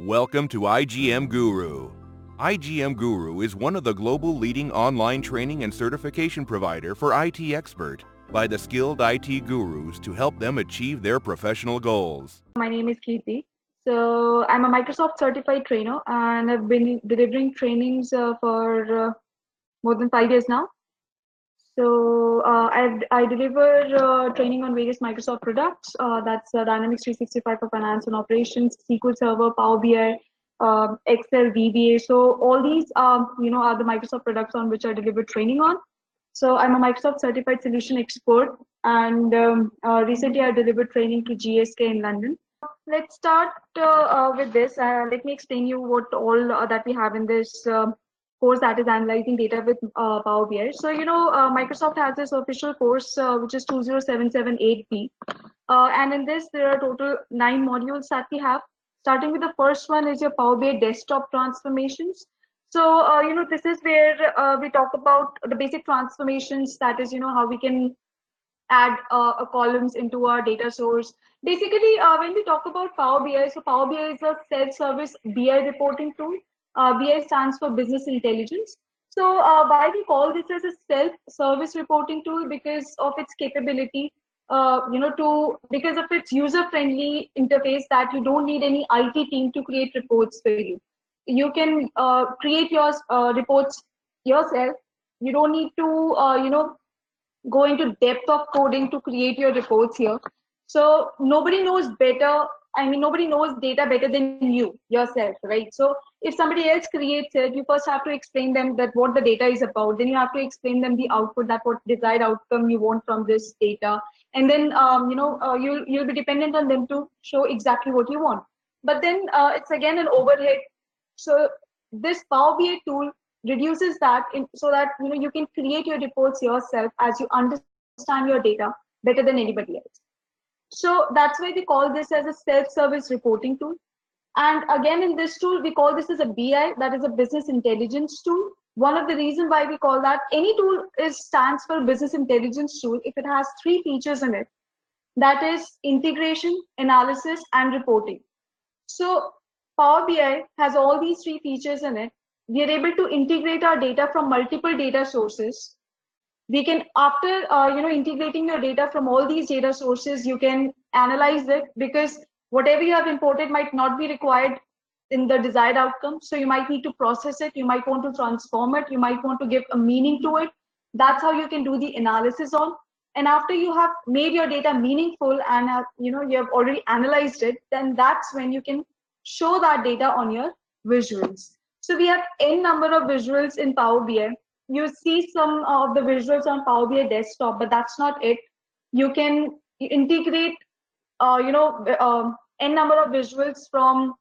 Welcome to IGM Guru. IGM Guru is one of the global leading online training and certification provider for IT expert by the skilled IT gurus to help them achieve their professional goals. My name is Kirti. So I'm a Microsoft certified trainer and I've been delivering trainings uh, for uh, more than five years now. So uh, I, I deliver uh, training on various Microsoft products. Uh, that's uh, Dynamics 365 for finance and operations, SQL Server, Power BI, um, Excel, VBA. So all these, um, you know, are the Microsoft products on which I deliver training on. So I'm a Microsoft certified solution expert, and um, uh, recently I delivered training to GSK in London. Let's start uh, with this. let me explain you what all that we have in this um, course that is analyzing data with uh, Power BI. So, you know, uh, Microsoft has this official course, uh, which is 20778B. Uh, and in this, there are total nine modules that we have. Starting with the first one is your Power BI desktop transformations. So, uh, you know, this is where uh, we talk about the basic transformations. That is, you know, how we can add columns into our data source. Basically, when we talk about Power BI, so Power BI is a self-service BI reporting tool uh, BI stands for business intelligence. So uh, why we call this as a self-service reporting tool because of its capability, uh, you know, to because of its user-friendly interface that you don't need any IT team to create reports for you. You can uh, create your uh, reports yourself. You don't need to, uh, you know, go into depth of coding to create your reports here. So nobody knows better I mean, nobody knows data better than you yourself, right? So if somebody else creates it, you first have to explain them that what the data is about. Then you have to explain them the output, that what desired outcome you want from this data, and then um, you know uh, you'll you'll be dependent on them to show exactly what you want. But then uh, it's again an overhead. So this Power BI tool reduces that in, so that you know you can create your reports yourself as you understand your data better than anybody else. So that's why we call this as a self-service reporting tool. And again, in this tool, we call this as a BI, that is a business intelligence tool. One of the reasons why we call that any tool is stands for business intelligence tool if it has three features in it. That is integration, analysis, and reporting. So Power BI has all these three features in it. We are able to integrate our data from multiple data sources we can after uh, you know integrating your data from all these data sources you can analyze it because whatever you have imported might not be required in the desired outcome. So you might need to process it. You might want to transform it. You might want to give a meaning to it. That's how you can do the analysis on. And after you have made your data meaningful and have, you know you have already analyzed it then that's when you can show that data on your visuals. So we have n number of visuals in power bi you see some of the visuals on Power BI desktop, but that's not it. You can integrate, uh, you know, um, n number of visuals from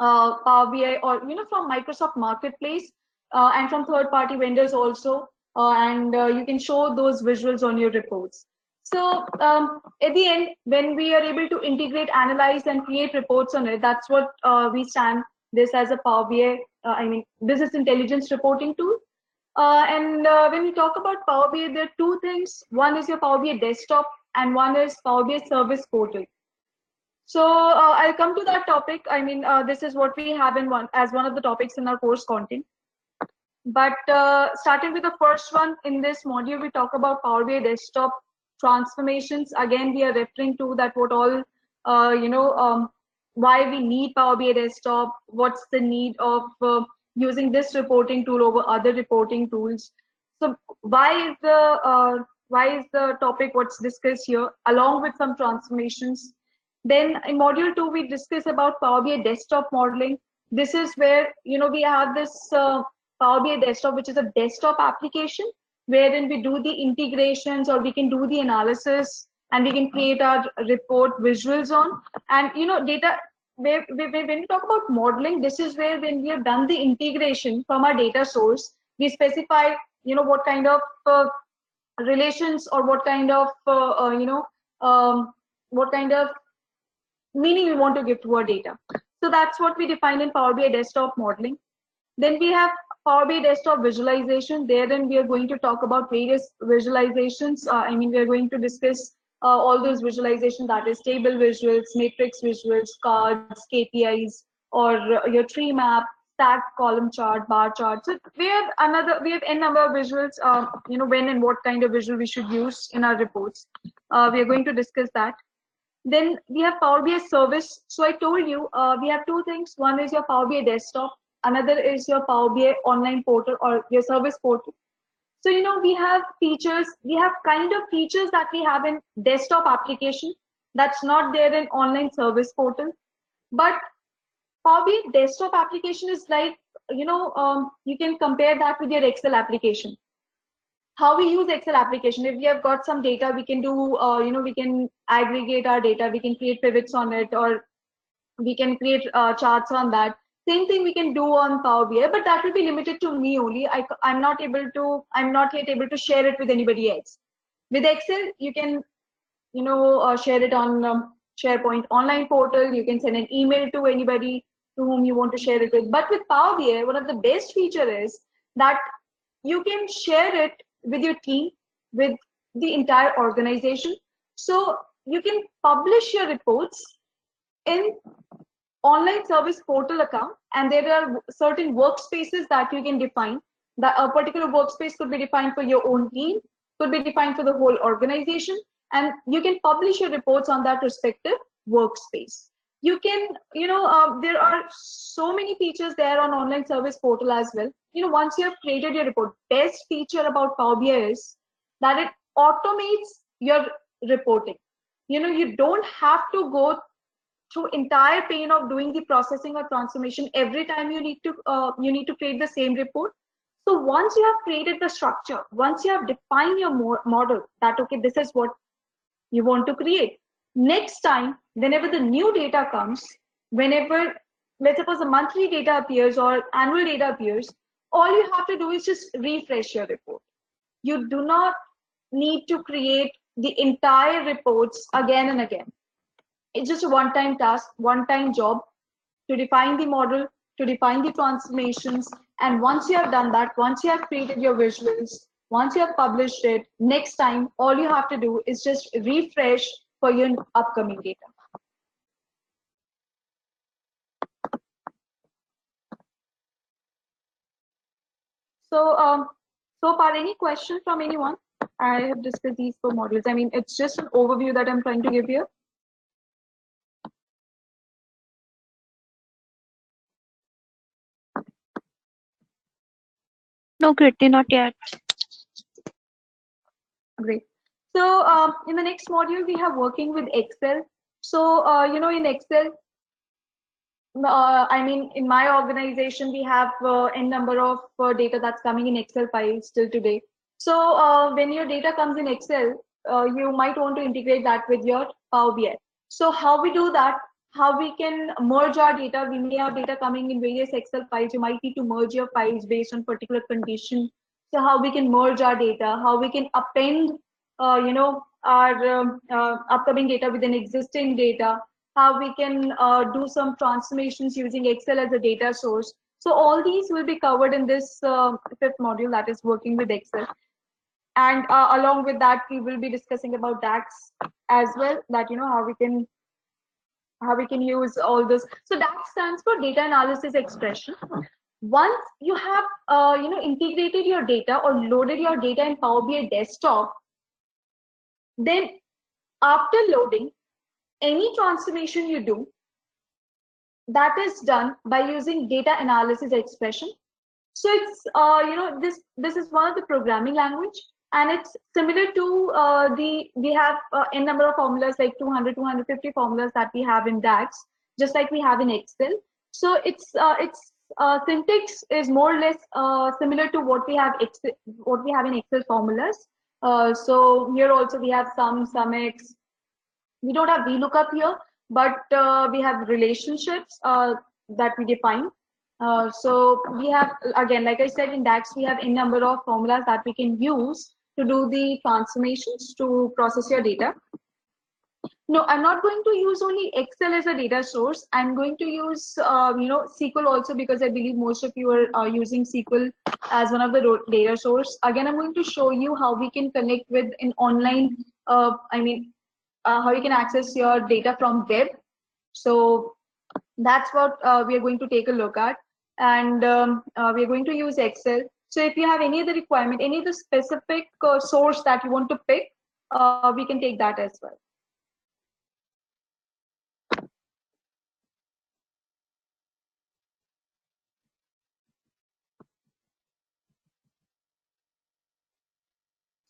uh, Power BI or you know from Microsoft Marketplace uh, and from third-party vendors also, uh, and uh, you can show those visuals on your reports. So um, at the end, when we are able to integrate, analyze, and create reports on it, that's what uh, we stand this as a Power BI, I mean, business intelligence reporting tool. Uh, and uh, when we talk about Power BI, there are two things. One is your Power BI desktop and one is Power BI service portal. So uh, I'll come to that topic. I mean, uh, this is what we have in one as one of the topics in our course content. But uh, starting with the first one in this module, we talk about Power BI desktop transformations. Again, we are referring to that what all, uh, you know, um, why we need Power BI desktop, what's the need of using this reporting tool over other reporting tools. So why is the uh, why is the topic what's discussed here along with some transformations. Then in module two, we discuss about Power BI desktop modeling. This is where, you know, we have this uh, Power BI desktop, which is a desktop application wherein we do the integrations or we can do the analysis and we can create our report visuals on. And, you know, data where, where, when we talk about modeling, this is where when we have done the integration from our data source, we specify, you know, what kind of uh, relations or what kind of, uh, uh, you know, um, what kind of meaning we want to give to our data. So that's what we define in Power BI desktop modeling. Then we have Power BI desktop visualization. There, then we are going to talk about various visualizations. Uh, I mean, we are going to discuss uh, all those visualization that is table visuals, matrix visuals, cards, KPIs, or your tree map, stack column chart, bar chart. So we have another, we have n number of visuals, um, you know, when and what kind of visual we should use in our reports. Uh, we are going to discuss that. Then we have Power BI service. So I told you, uh, we have two things. One is your Power BI desktop. Another is your Power BI online portal or your service portal. So, you know, we have features, we have kind of features that we have in desktop application that's not there in online service portal. But BI desktop application is like, you know, um, you can compare that with your Excel application. How we use Excel application, if we have got some data, we can do, uh, you know, we can aggregate our data, we can create pivots on it, or we can create uh, charts on that. Same thing we can do on Power BI, but that will be limited to me only. I, I'm not able to, I'm not yet able to share it with anybody else. With Excel, you can, you know, uh, share it on um, SharePoint online portal. You can send an email to anybody to whom you want to share it with. But with Power BI, one of the best feature is that you can share it with your team, with the entire organization. So you can publish your reports in online service portal account and there are certain workspaces that you can define. That a particular workspace could be defined for your own team could be defined for the whole organization and you can publish your reports on that respective workspace. You can you know uh, there are so many features there on online service portal as well. You know once you have created your report best feature about power bi is that it automates your reporting. You know you don't have to go through entire pain of doing the processing or transformation every time you need to uh, you need to create the same report. So once you have created the structure once you have defined your model that okay this is what you want to create next time whenever the new data comes whenever let's suppose a monthly data appears or annual data appears all you have to do is just refresh your report. You do not need to create the entire reports again and again it's just a one time task one time job to define the model to define the transformations and once you have done that once you have created your visuals once you have published it next time all you have to do is just refresh for your upcoming data. So, um, so far, any questions from anyone? I have discussed these four modules. I mean, it's just an overview that I'm trying to give you. No, Kirti, not yet. Great. So uh, in the next module, we have working with Excel. So, uh, you know, in Excel, uh, I mean, in my organization, we have uh, n number of uh, data that's coming in Excel files till today. So uh, when your data comes in Excel, you might want to integrate that with your Power BI. So how we do that, how we can merge our data. We may have data coming in various Excel files. You might need to merge your files based on particular condition. So how we can merge our data, how we can append uh, you know, our um, uh, upcoming data within existing data, how we can uh, do some transformations using Excel as a data source. So all these will be covered in this fifth module that is working with Excel. And along with that, we will be discussing about DAX as well, that, you know, how we can how we can use all this. So that stands for data analysis expression. Once you have, uh, you know, integrated your data or loaded your data in Power BI desktop, then after loading, any transformation you do, that is done by using data analysis expression. So it's, uh, you know, this, this is one of the programming language and it's similar to uh, the, we have uh, n number of formulas like 200, 250 formulas that we have in DAX, just like we have in Excel. So it's, uh, it's uh, syntax is more or less uh, similar to what we have Excel, what we have in Excel formulas. Uh, so here also we have some SUMX. We don't have VLOOKUP here, but we have relationships that we define. So we have, again, like I said in DAX, we have a number of formulas that we can use to do the transformations to process your data. No, I'm not going to use only Excel as a data source. I'm going to use, uh, you know, SQL also because I believe most of you are using SQL as one of the data source. Again, I'm going to show you how we can connect with an online, uh, I mean, uh, how you can access your data from web. So That's what uh, we are going to take a look at. And um, uh, we are going to use Excel. So if you have any other requirement, any other specific uh, source that you want to pick, uh, we can take that as well.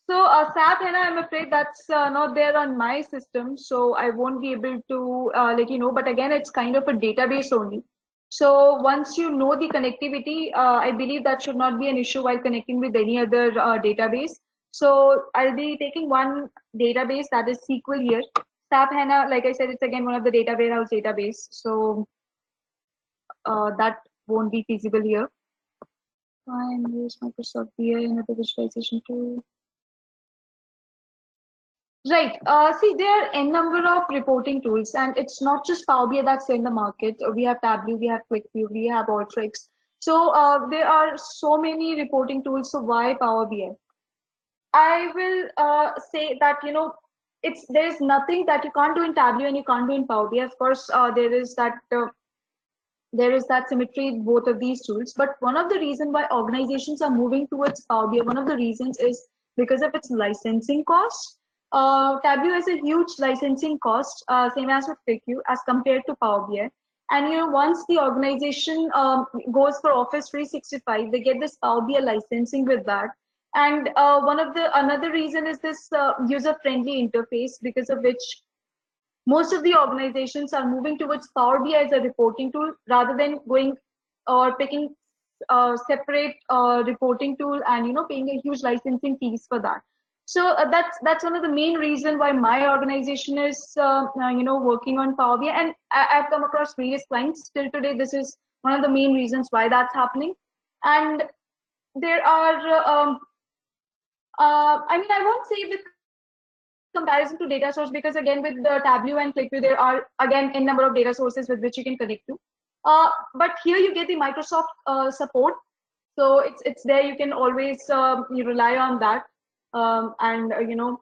So uh, SAP HANA, I'm afraid that's uh, not there on my system, so I won't be able to uh, let you know. But again, it's kind of a database only. So once you know the connectivity, uh, I believe that should not be an issue while connecting with any other uh, database. So I'll be taking one database that is SQL here. SAP HANA, like I said, it's again one of the data warehouse database. So uh, that won't be feasible here. Fine, use Microsoft BI, another visualization tool. Right. Uh, see, there are a number of reporting tools, and it's not just Power BI that's in the market. We have Tableau, we have QlikView, we have Alteryx. So uh, there are so many reporting tools. So why Power BI? I will uh, say that you know it's there's nothing that you can't do in Tableau and you can't do in Power BI. Of course, uh, there is that uh, there is that symmetry in both of these tools. But one of the reasons why organizations are moving towards Power BI, one of the reasons is because of its licensing costs uh, Tableau has a huge licensing cost, uh, same as with QlikView, as compared to Power BI. And you know, once the organization um, goes for Office 365, they get this Power BI licensing with that. And uh, one of the another reason is this uh, user-friendly interface, because of which most of the organizations are moving towards Power BI as a reporting tool rather than going or picking uh, separate uh, reporting tool and you know paying a huge licensing fees for that so uh, that's that's one of the main reason why my organization is uh, uh, you know working on Power BI, and I, have come across various clients till today. This is one of the main reasons why that's happening, and there are. Uh, um, uh, I mean, I won't say with comparison to data source because again with the Tableau and QlikView there are again a number of data sources with which you can connect to. Uh, but here you get the Microsoft support, so it's it's there. You can always um, you rely on that um, and uh, you know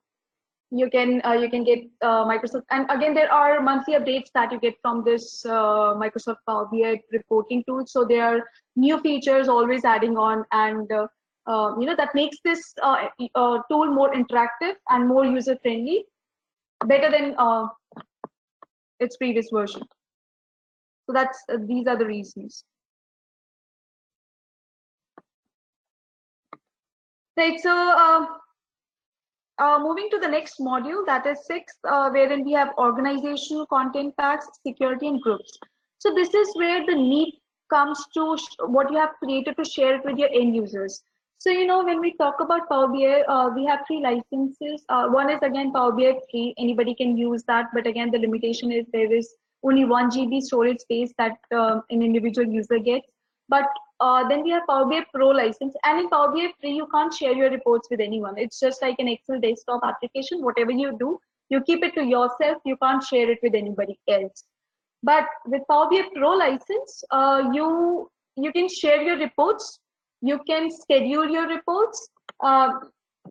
you can uh, you can get uh, Microsoft. And again there are monthly updates that you get from this uh, Microsoft Power BI reporting tool. So there are new features always adding on and uh, uh, you know that makes this tool more interactive and more user friendly better than its previous version. So that's these are the reasons. Right so uh, moving to the next module, that is six, uh, wherein we have organizational content packs, security, and groups. So this is where the need comes to what you have created to share it with your end users. So, you know, when we talk about Power BI, uh, we have three licenses. Uh, one is again Power BI free, anybody can use that. But again, the limitation is there is only one GB storage space that um, an individual user gets. But uh, then we have Power BI Pro license, and in Power BI Free, you can't share your reports with anyone. It's just like an Excel desktop application. Whatever you do, you keep it to yourself. You can't share it with anybody else. But with Power BI Pro license, uh, you you can share your reports. You can schedule your reports, uh,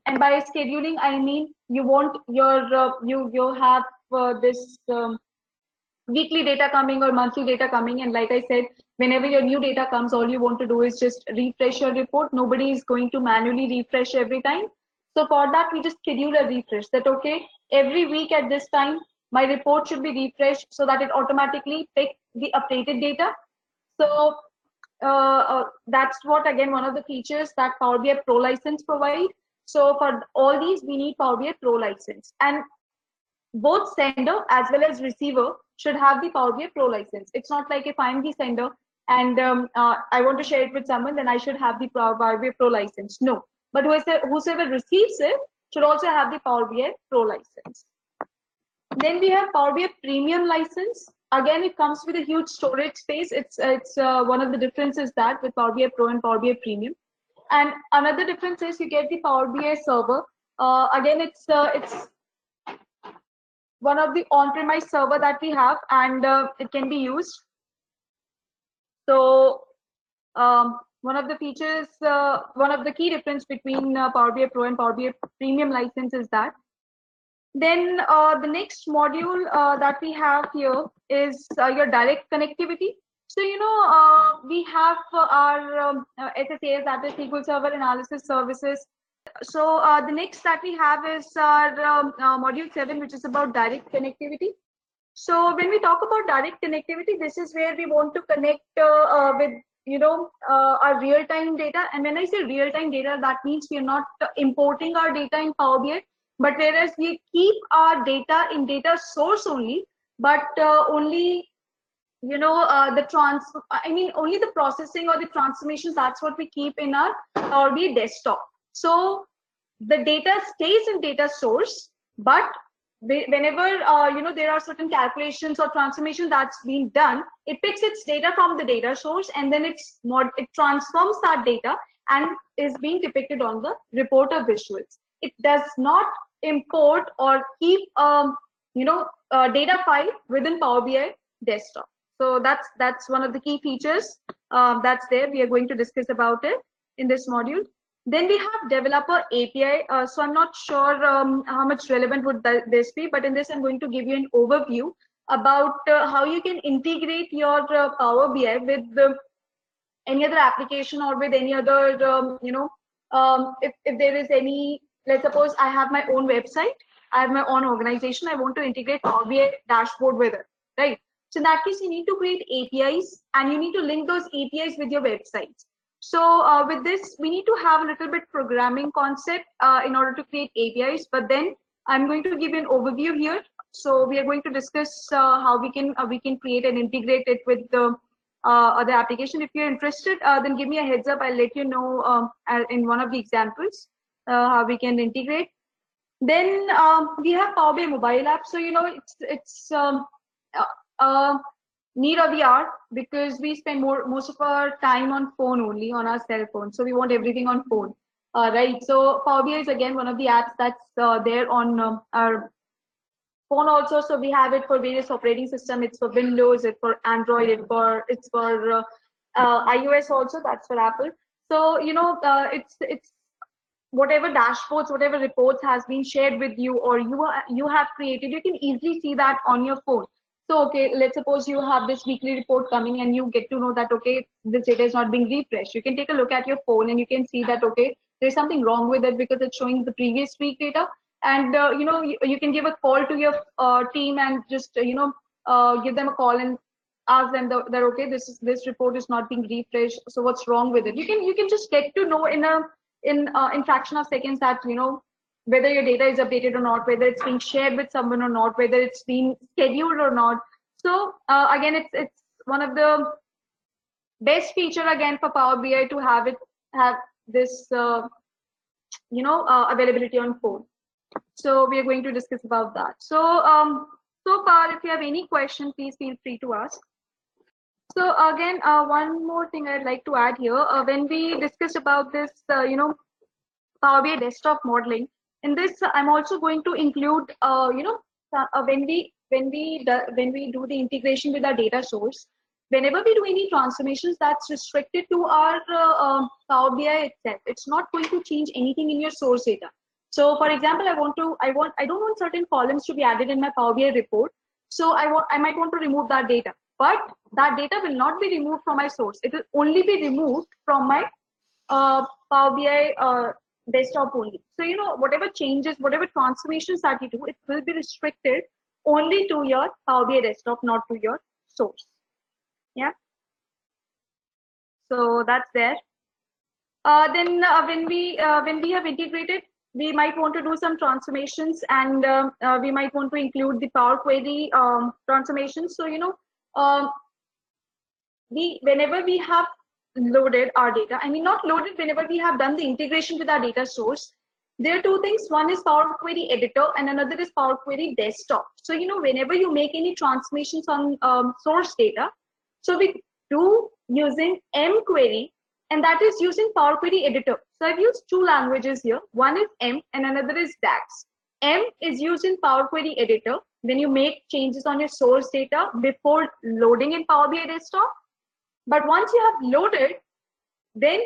and by scheduling, I mean you want your uh, you you have uh, this um, weekly data coming or monthly data coming, and like I said, whenever your new data comes, all you want to do is just refresh your report. Nobody is going to manually refresh every time. So for that, we just schedule a refresh that, okay, every week at this time, my report should be refreshed so that it automatically pick the updated data. So uh, uh, that's what, again, one of the features that Power BI Pro license provide. So for all these, we need Power BI Pro license. And both sender as well as receiver should have the Power BI Pro license. It's not like if I'm the sender and um, uh, I want to share it with someone, then I should have the Power BI Pro license. No, but whoever receives it should also have the Power BI Pro license. Then we have Power BI Premium license. Again, it comes with a huge storage space. It's it's uh, one of the differences that with Power BI Pro and Power BI Premium. And another difference is you get the Power BI server. Uh, again, it's uh, it's one of the on-premise server that we have, and uh, it can be used so um, one of the features, uh, one of the key difference between uh, Power BI Pro and Power BI Premium license is that Then uh, the next module uh, that we have here is uh, your direct connectivity. So, you know, uh, we have our um, SSAS, that is SQL Server Analysis Services. So the next that we have is our um, module seven, which is about direct connectivity. So when we talk about direct connectivity, this is where we want to connect with you know uh, our real-time data. And when i say real-time data that means we are not importing our data in power bi but whereas we keep our data in data source only but uh, only you know uh, the trans i mean only the processing or the transformations that's what we keep in our power bi desktop. So the data stays in data source but whenever uh, you know there are certain calculations or transformation that's been done it picks its data from the data source and then it's mod it transforms that data and is being depicted on the report of visuals it does not import or keep um, you know data file within Power BI desktop. So that's that's one of the key features um, that's there. We are going to discuss about it in this module. Then we have developer API. Uh, so I'm not sure um, how much relevant would this be, but in this I'm going to give you an overview about uh, how you can integrate your uh, Power BI with the, any other application or with any other, um, you know, um, if, if there is any let's suppose I have my own website, I have my own organization, I want to integrate Power BI dashboard with it, right? So in that case, you need to create APIs and you need to link those APIs with your websites. So uh, with this, we need to have a little bit programming concept uh, in order to create APIs, but then I'm going to give an overview here. So we are going to discuss uh, how we can uh, we can create and integrate it with the uh, other application. If you're interested, uh, then give me a heads up. I'll let you know um, in one of the examples. How we can integrate. Then um, we have Power BI mobile app. So you know it's it's um, need of the because we spend more most of our time on phone only on our cell phone. So we want everything on phone. Uh, right. So Power BI is again one of the apps that's uh, there on um, our phone also. So we have it for various operating system. It's for Windows, it's for Android, it's for it's for uh, uh, iOS also. That's for Apple. So you know uh, it's it's whatever dashboards, whatever reports has been shared with you or you, you have created, you can easily see that on your phone. So, okay, let's suppose you have this weekly report coming and you get to know that, okay, this data is not being refreshed. You can take a look at your phone and you can see that, okay, there's something wrong with it because it's showing the previous week data. And, uh, you know, you, you, can give a call to your uh, team and just, uh, you know, uh, give them a call and ask them that, that okay, this is this report is not being refreshed. So what's wrong with it? You can you can just get to know in a in uh, in fraction of seconds that you know whether your data is updated or not whether it's being shared with someone or not whether it's being scheduled or not. So uh, again it's it's one of the best feature again for power bi to have it have this uh, you know uh, availability on phone. So we are going to discuss about that. So um so far if you have any question please feel free to ask. So again, uh, one more thing I'd like to add here. Uh, when we discussed about this, uh, you know, Power BI desktop modeling, in this I'm also going to include, uh, you know, uh, when we when we do, when we do the integration with our data source, whenever we do any transformations, that's restricted to our uh, um, Power BI itself. It's not going to change anything in your source data. So, for example, I want to I want I don't want certain columns to be added in my Power BI report. So I want I might want to remove that data but that data will not be removed from my source. It will only be removed from my uh, Power BI desktop only. So, you know, whatever changes, whatever transformations that you do, it will be restricted only to your Power BI desktop, not to your source. Yeah. So that's there. Uh, then uh, when we uh, when we have integrated, we might want to do some transformations, and uh, uh, we might want to include the Power Query um, transformations. So you know, um, we whenever we have loaded our data, I mean not loaded, whenever we have done the integration with our data source, there are two things. One is Power Query Editor and another is Power Query Desktop. So, you know, whenever you make any transformations on um, source data, so we do using M query and that is using Power Query Editor. So I've used two languages here. One is M and another is DAX. M is used in Power Query Editor when you make changes on your source data before loading in Power BI desktop. But once you have loaded, then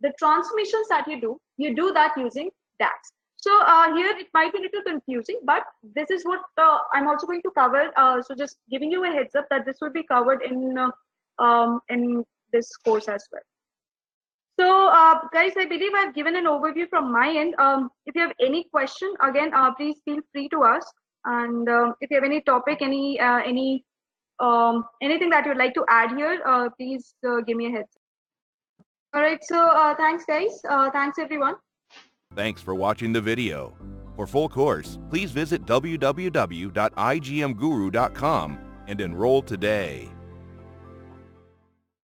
the transformations that you do, you do that using DAX. So uh, here it might be a little confusing, but this is what uh, I'm also going to cover. Uh, so just giving you a heads up that this will be covered in uh, um, in this course as well. So uh, guys, I believe I've given an overview from my end. Um, if you have any question, again, uh, please feel free to ask. And um, if you have any topic, any any um, anything that you'd like to add here, uh, please uh, give me a heads. All right. So uh, thanks, guys. Uh, thanks, everyone. Thanks for watching the video. For full course, please visit www.igmguru.com and enroll today.